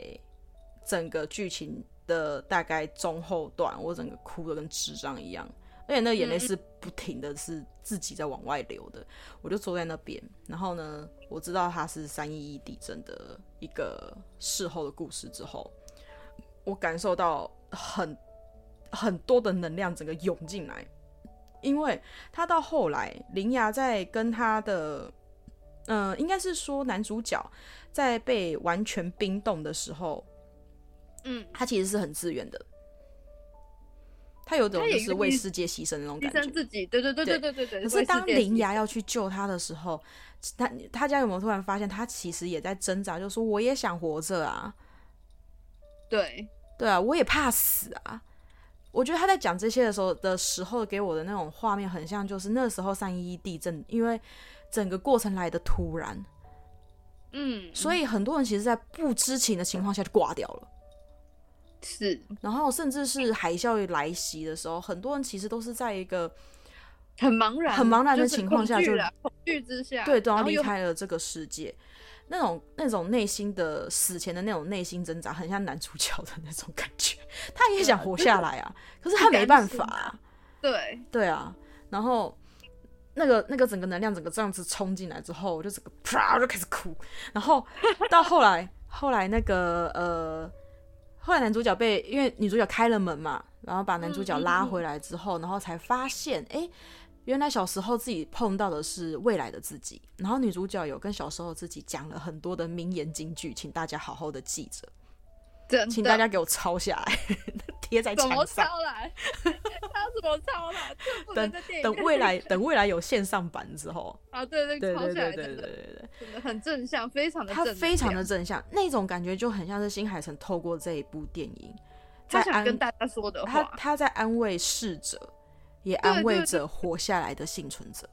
整个剧情的大概中后段，我整个哭的跟智障一样，而且那眼泪是不停的，是自己在往外流的。嗯、我就坐在那边，然后呢，我知道它是三一一地震的一个事后的故事之后，我感受到很很多的能量整个涌进来。因为他到后来，林牙在跟他的，嗯、呃，应该是说男主角在被完全冰冻的时候，嗯，他其实是很自愿的，他有种就是为世界牺牲的那种感觉，牺牲自己，对对对对对对对。可是当林牙要去救他的时候，他他家有没有突然发现，他其实也在挣扎，就是说我也想活着啊，对对啊，我也怕死啊。我觉得他在讲这些的时候的时候，给我的那种画面很像，就是那时候三一一地震，因为整个过程来的突然，嗯，所以很多人其实，在不知情的情况下就挂掉了，是，然后甚至是海啸来袭的时候，很多人其实都是在一个很茫然、很茫然的情况下就恐惧之下，对，都要离开了这个世界。那种那种内心的死前的那种内心挣扎，很像男主角的那种感觉。他也想活下来啊，可是他没办法啊。对对啊，然后那个那个整个能量整个这样子冲进来之后，我就整个啪就开始哭。然后到后来后来那个呃，后来男主角被因为女主角开了门嘛，然后把男主角拉回来之后，然后才发现哎。欸原来小时候自己碰到的是未来的自己，然后女主角有跟小时候自己讲了很多的名言金句，请大家好好的记着，请大家给我抄下来，贴在墙上。怎么抄来？他怎么抄来？等等未来等未来有线上版之后啊，对对对对对对对对对，真的很正向，非常的他非常的正向，那种感觉就很像是新海诚透过这一部电影，他想跟大家说的话，他他在安慰逝者。也安慰着活下来的幸存者，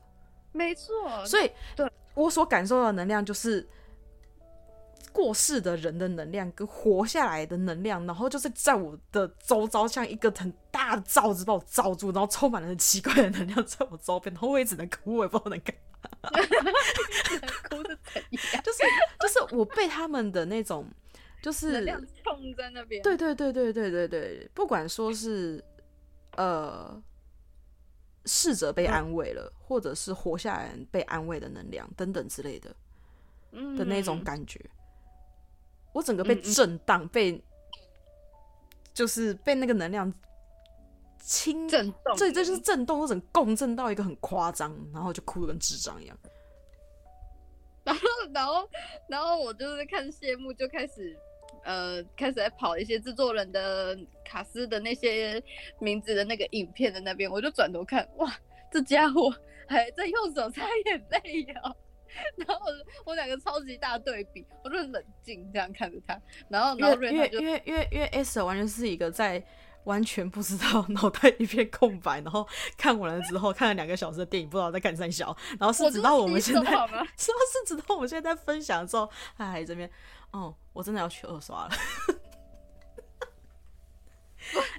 没错。所以，对我所感受到的能量就是过世的人的能量跟活下来的能量，然后就是在我的周遭像一个很大的罩子把我罩住，然后充满了很奇怪的能量在我周边，然后我也只能哭，我也不知道能干嘛。哭的怎样？就是就是我被他们的那种就是能量冲在那边。对对对对对对对，不管说是呃。逝者被安慰了，嗯、或者是活下来被安慰的能量等等之类的，嗯、的那种感觉，我整个被震荡，被就是被那个能量轻震动，这这就是震动，或者共振到一个很夸张，然后就哭的跟智障一样。然后，然后，然后我就是看谢幕就开始。呃，开始在跑一些制作人的卡斯的那些名字的那个影片的那边，我就转头看，哇，这家伙还在用手擦眼泪呀！然后我两个超级大对比，我就很冷静这样看着他，然后然后瑞因为因为因为 S 完全是一个在完全不知道，脑袋一片空白，然后看完了之后看了两个小时的电影，不知道在干三小，然后是直到我们现在，是不是直到我们现在在分享之后，哎，这边。哦，我真的要去二刷了。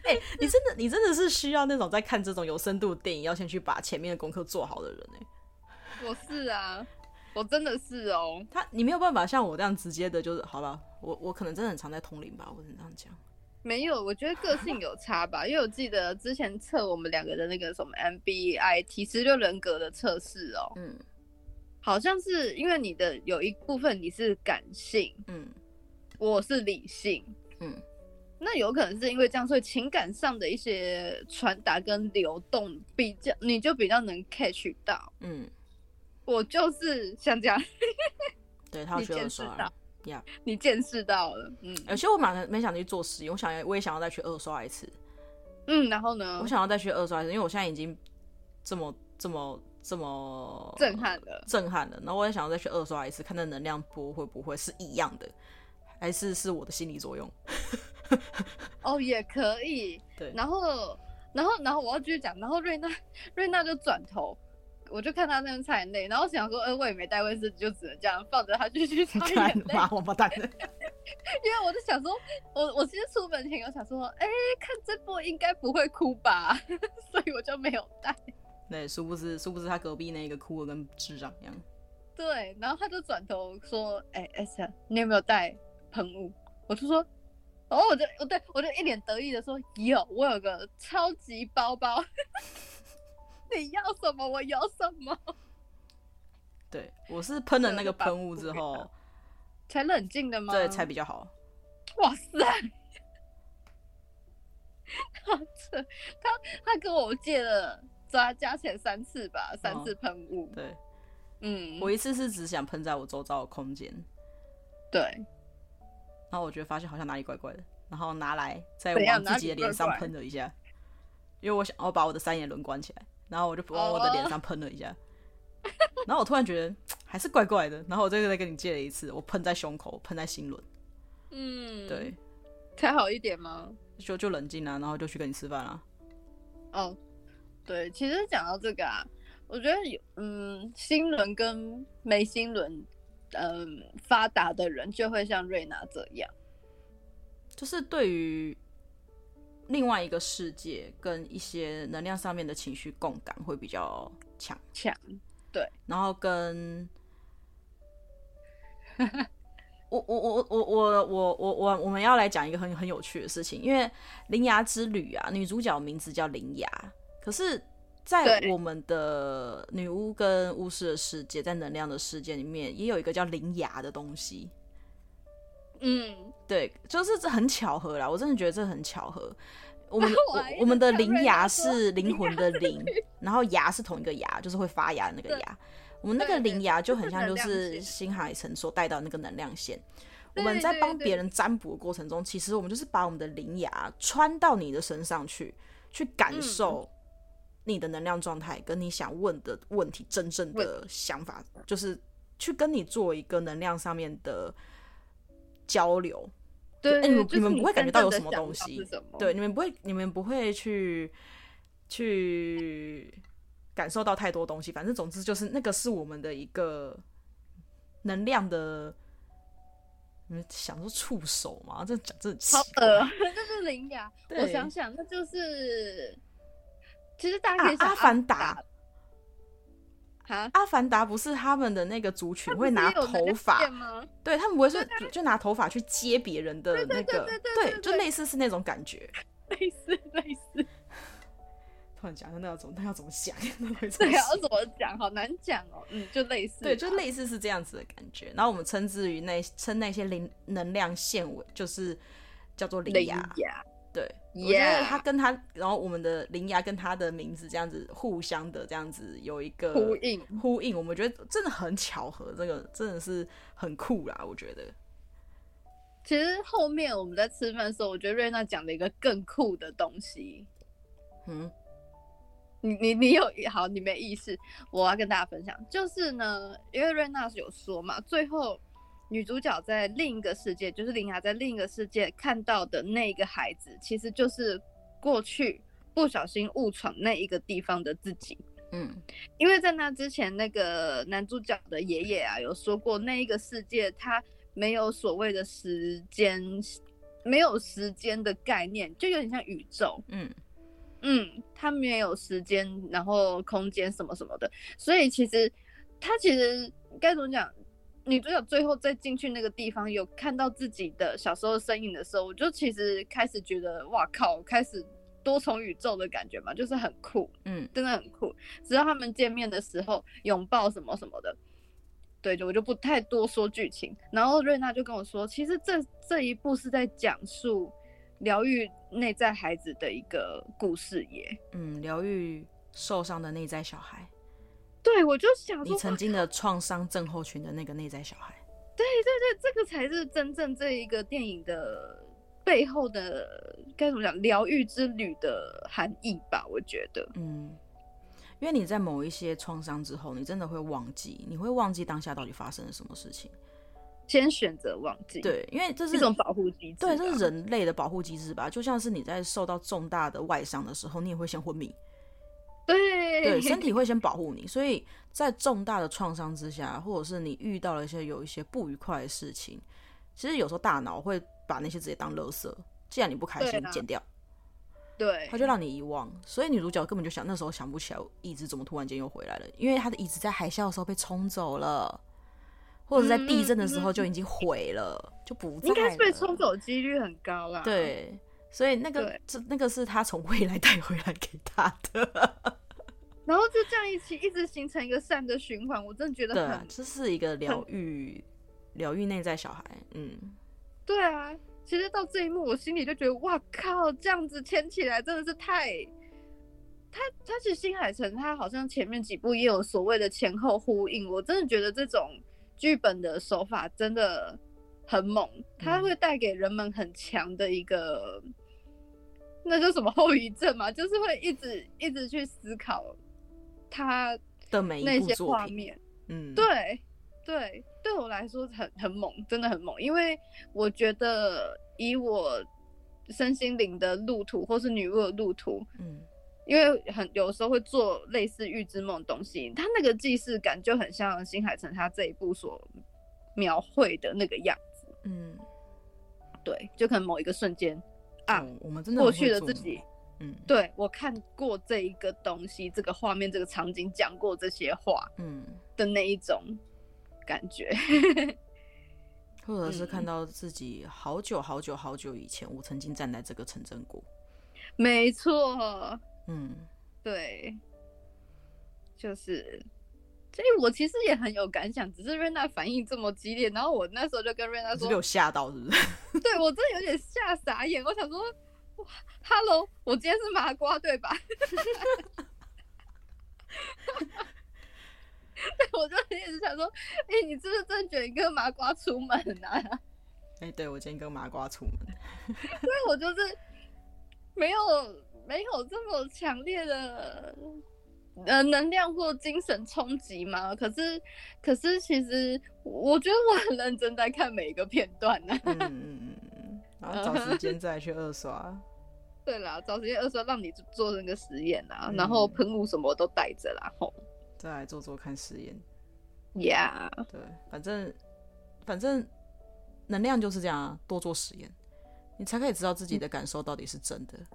哎、欸，你真的，你真的是需要那种在看这种有深度的电影，要先去把前面的功课做好的人哎。我是啊，我真的是哦。他，你没有办法像我这样直接的，就是好了。我我可能真的很常在通灵吧，我只能这样讲。没有，我觉得个性有差吧，因为我记得之前测我们两个的那个什么 MBTI 十六人格的测试哦。嗯。好像是因为你的有一部分你是感性，嗯，我是理性，嗯，那有可能是因为这样，所以情感上的一些传达跟流动比较，你就比较能 catch 到，嗯，我就是像这样，对他觉得说呀，你见识到了，嗯，而且我蛮没想去做实验，我想我也想要再去二刷一次，嗯，然后呢，我想要再去二刷一次，因为我现在已经这么这么。这么震撼的，震撼的。然后我也想要再去二刷一次，看那能量波会不会是一样的，还是是我的心理作用？哦，也可以。对，然后，然后，然后我要继续讲。然后瑞娜，瑞娜就转头，我就看她那边擦眼泪。然后想说，呃，我也没带卫生纸，就只能这样放着她继续擦眼泪。王八蛋！因为我就想说，我我其实出门前我想说，哎，看这波应该不会哭吧，所以我就没有带。对，殊不知，殊不知他隔壁那个哭的跟智障一样。对，然后他就转头说：“哎、欸、，S，你有没有带喷雾？”我就说：“哦，我就，我对我就一脸得意的说，有，我有个超级包包。你要什么，我有什么。”对，我是喷了那个喷雾之后，才冷静的吗？对，才比较好。哇塞！他他他跟我借了。加加起来三次吧，三次喷雾、哦。对，嗯，我一次是只想喷在我周遭的空间。对，然后我觉得发现好像哪里怪怪的，然后拿来再往自己的脸上喷了一下，因为我想我把我的三眼轮关起来，然后我就往我的脸上喷了一下，哦、然后我突然觉得还是怪怪的，然后我这个再跟你借了一次，我喷在胸口，喷在心轮。嗯，对，才好一点吗？就就冷静啊，然后就去跟你吃饭了。哦。对，其实讲到这个啊，我觉得有嗯，新轮跟没新轮，嗯，发达的人就会像瑞娜这样，就是对于另外一个世界跟一些能量上面的情绪共感会比较强。强，对，然后跟我我我我我我我我我们要来讲一个很很有趣的事情，因为《铃芽之旅》啊，女主角名字叫铃芽。可是，在我们的女巫跟巫师的世界，在能量的世界里面，也有一个叫灵牙的东西。嗯，对，就是这很巧合啦。我真的觉得这很巧合。我们我，我们的灵牙是灵魂的灵，然后牙是同一个牙，就是会发芽的那个牙。我们那个灵牙就很像，就是新海诚所带到那个能量线。我们在帮别人占卜的过程中，其实我们就是把我们的灵牙穿到你的身上去，去感受。你的能量状态跟你想问的问题，真正的想法，就是去跟你做一个能量上面的交流。对，欸、你们你们不会感觉到有什么东西，对，你们不会，你们不会去去感受到太多东西。反正总之就是那个是我们的一个能量的，你们想说触手吗？这讲这很奇怪，呃，这是灵感。我想想，那就是其实大家可以想阿凡达。啊阿凡达不是他们的那个族群会拿头发，对他们不会是就拿头发去接别人的那个，对，就类似是那种感觉，类 似类似。突然讲那要怎么那要怎么想？对，要怎么讲？好难讲哦。嗯，就类似，对，就类似是这样子的感觉。然后我们称之于那称那些灵能量线为就是叫做铃芽。对.我觉得他跟他，然后我们的铃芽跟他的名字这样子互相的这样子有一个呼应，呼应，我们觉得真的很巧合，这个真的是很酷啦，我觉得。其实后面我们在吃饭的时候，我觉得瑞娜讲了一个更酷的东西。嗯，你你你有好，你没意识，我要跟大家分享，就是呢，因为瑞娜是有说嘛，最后。女主角在另一个世界，就是林雅在另一个世界看到的那一个孩子，其实就是过去不小心误闯那一个地方的自己。嗯，因为在那之前，那个男主角的爷爷啊有说过，那一个世界他没有所谓的时间，没有时间的概念，就有点像宇宙。嗯嗯，他没有时间，然后空间什么什么的，所以其实他其实该怎么讲？女主角最后再进去那个地方，有看到自己的小时候身影的时候，我就其实开始觉得，哇靠，开始多重宇宙的感觉嘛，就是很酷，嗯，真的很酷。直到他们见面的时候，拥抱什么什么的，对，就我就不太多说剧情。然后瑞娜就跟我说，其实这这一部是在讲述疗愈内在孩子的一个故事耶，嗯，疗愈受伤的内在小孩。对，我就想说，你曾经的创伤症候群的那个内在小孩。对对对，这个才是真正这一个电影的背后的该怎么讲疗愈之旅的含义吧？我觉得，嗯，因为你在某一些创伤之后，你真的会忘记，你会忘记当下到底发生了什么事情，先选择忘记。对，因为这是一种保护机制，对，这是人类的保护机制吧？就像是你在受到重大的外伤的时候，你也会先昏迷。对对，身 体会先保护你，所以在重大的创伤之下，或者是你遇到了一些有一些不愉快的事情，其实有时候大脑会把那些直接当垃圾，既然你不开心，剪掉，对，他就让你遗忘。所以女主角根本就想那时候想不起来椅子怎么突然间又回来了，因为她的椅子在海啸的时候被冲走了，或者在地震的时候就已经毁了，嗯、就不。应该是被冲走几率很高啦。对。所以那个这那个是他从未来带回来给他的，然后就这样一起一直形成一个善的循环，我真的觉得很，这是一个疗愈疗愈内在小孩，嗯，对啊，其实到这一幕，我心里就觉得哇靠，这样子牵起来真的是太，他他其实新海诚他好像前面几部也有所谓的前后呼应，我真的觉得这种剧本的手法真的很猛，它会带给人们很强的一个。那叫什么后遗症嘛？就是会一直一直去思考他的每一部画面。嗯，对对，对我来说很很猛，真的很猛。因为我觉得以我身心灵的路途，或是女巫的路途，嗯，因为很有时候会做类似预知梦的东西，他那个既视感就很像新海诚他这一部所描绘的那个样子。嗯，对，就可能某一个瞬间。啊、嗯，我们真的过去的自己，嗯，对，我看过这一个东西，这个画面，这个场景，讲过这些话，嗯，的那一种感觉，嗯、或者是看到自己好久好久好久以前，我曾经站在这个城镇过，没错，嗯，对，就是。所以我其实也很有感想，只是瑞娜反应这么激烈，然后我那时候就跟瑞娜说：“是被我吓到是不是？” 对，我真的有点吓傻眼。我想说：“哇，Hello，我今天是麻瓜对吧？”对，我就一直想说：“哎、欸，你是不是真的卷一个麻瓜出门啊？”哎、欸，对，我今天跟麻瓜出门。所以我就是没有没有这么强烈的。呃，能量或精神冲击吗？可是，可是，其实我觉得我很认真在看每一个片段呢、啊。嗯嗯嗯，然后找时间再去二刷。对啦，找时间二刷让你做那个实验啊，嗯、然后喷雾什么都带着啦，吼。再来做做看实验。呀，Yeah. 对，反正反正能量就是这样啊，多做实验，你才可以知道自己的感受到底是真的，嗯、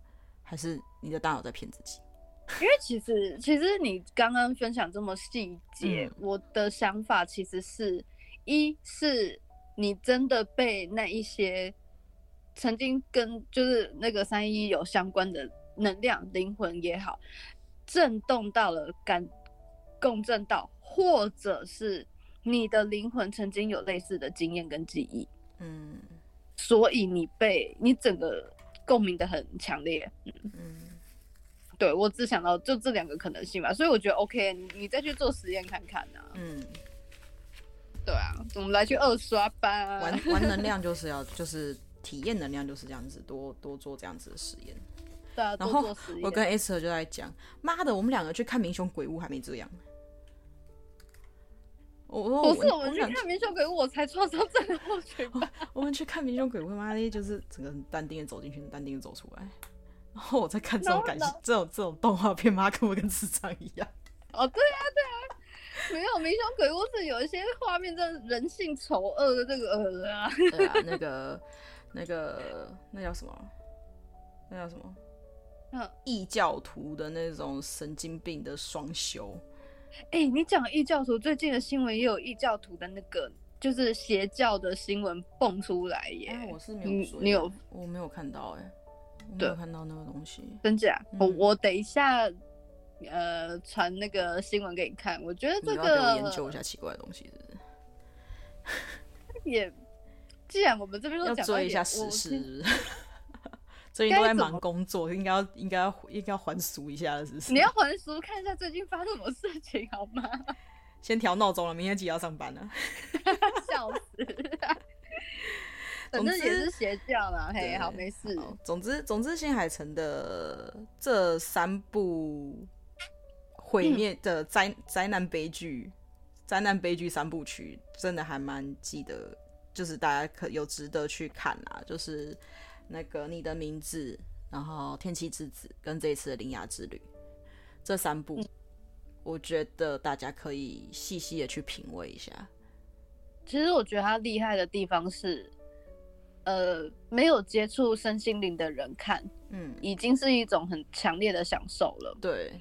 还是你的大脑在骗自己。因为其实其实你刚刚分享这么细节，嗯、我的想法其实是一是你真的被那一些曾经跟就是那个三一有相关的能量灵魂也好，震动到了感共振到，或者是你的灵魂曾经有类似的经验跟记忆，嗯，所以你被你整个共鸣的很强烈，嗯嗯。对，我只想到就这两个可能性吧，所以我觉得 OK，你你再去做实验看看啊。嗯，对啊，我们来去二刷吧。玩玩能量就是要就是体验能量就是这样子，多多做这样子的实验。对啊，然后我跟 S 就在讲，妈的，我们两个去看《民雄鬼屋》还没这样。我不是我们去看《民雄鬼屋》，我才创伤症的过去吧。我们去看《民雄鬼屋》，妈的，就是整个很淡定的走进去，淡定的走出来。然后我在看这种感情，这种这种动画片，妈跟我跟智障一样。哦，对啊，对啊，没有《明雄鬼屋》是有一些画面，真的人性丑恶的这个呃啊。对啊，那个那个那叫什么？那叫什么？嗯，异教徒的那种神经病的双修。哎、欸，你讲异教徒，最近的新闻也有异教徒的那个，就是邪教的新闻蹦出来耶。啊、我是没有追，你有？我没有看到哎。没有看到那个东西，真假？我、嗯、我等一下，呃，传那个新闻给你看。我觉得这个研究一下奇怪的东西是不是，也，既然我们这边要追一下时事？最近都在忙工作，应该要应该要应该要还俗一下是不是？你要还俗，看一下最近发生什么事情好吗？先调闹钟了，明天几点要上班呢？笑死！反正也是邪教啦，嘿，好，没事。总之，总之，新海诚的这三部毁灭的灾灾难悲剧、灾难悲剧三部曲，真的还蛮记得，就是大家可有值得去看啊。就是那个你的名字，然后天气之子，跟这一次的铃芽之旅这三部，我觉得大家可以细细的去品味一下。其实我觉得他厉害的地方是。呃，没有接触身心灵的人看，嗯，已经是一种很强烈的享受了。对，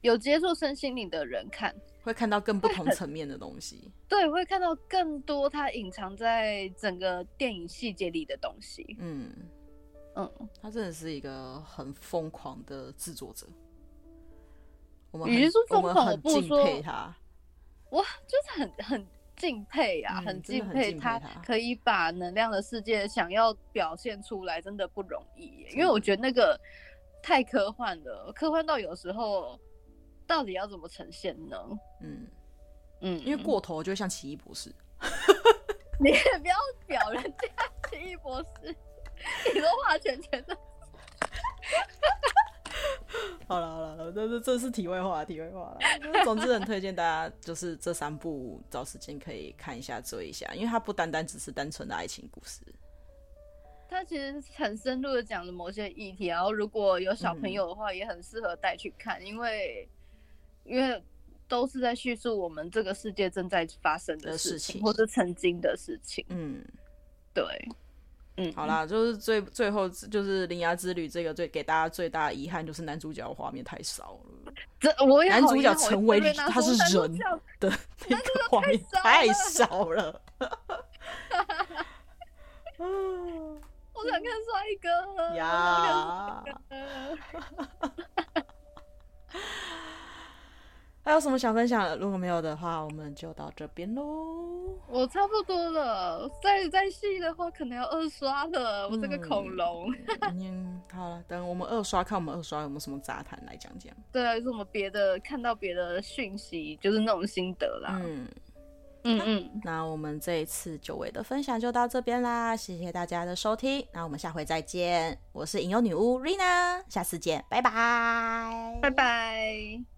有接触身心灵的人看，会看到更不同层面的东西。对，会看到更多它隐藏在整个电影细节里的东西。嗯嗯，他真的是一个很疯狂的制作者。我们与其说疯狂，我们很敬佩他。我，就是很很。敬佩啊，很敬佩他可以把能量的世界想要表现出来，真的不容易耶。因为我觉得那个太科幻了，科幻到有时候到底要怎么呈现呢？嗯嗯，因为过头就像奇异博士，你也不要表人家奇异博士，你都画圈圈的。好了好了，这是这是题外话，题外话了。总之很推荐大家，就是这三部找时间可以看一下、追一下，因为它不单单只是单纯的爱情故事，它其实很深入的讲了某些议题。然后如果有小朋友的话，也很适合带去看，嗯、因为因为都是在叙述我们这个世界正在发生的事情，事情或是曾经的事情。嗯，对。嗯，好啦，就是最最后就是《铃芽之旅》这个最给大家最大的遗憾就是男主角画面太少了。这我也男主角成为他是人的 那个画面太少了。我想看帅哥呀。还有什么想分享的？如果没有的话，我们就到这边喽。我差不多了，再再细的话，可能要二刷了。嗯、我这个恐龙。嗯，好了，等我们二刷，看我们二刷有没有什么杂谈来讲讲。对啊，就是我们别的看到别的讯息，就是那种心得啦。嗯嗯嗯。那我们这一次久违的分享就到这边啦，谢谢大家的收听。那我们下回再见，我是影游女巫 Rina，下次见，拜拜，拜拜。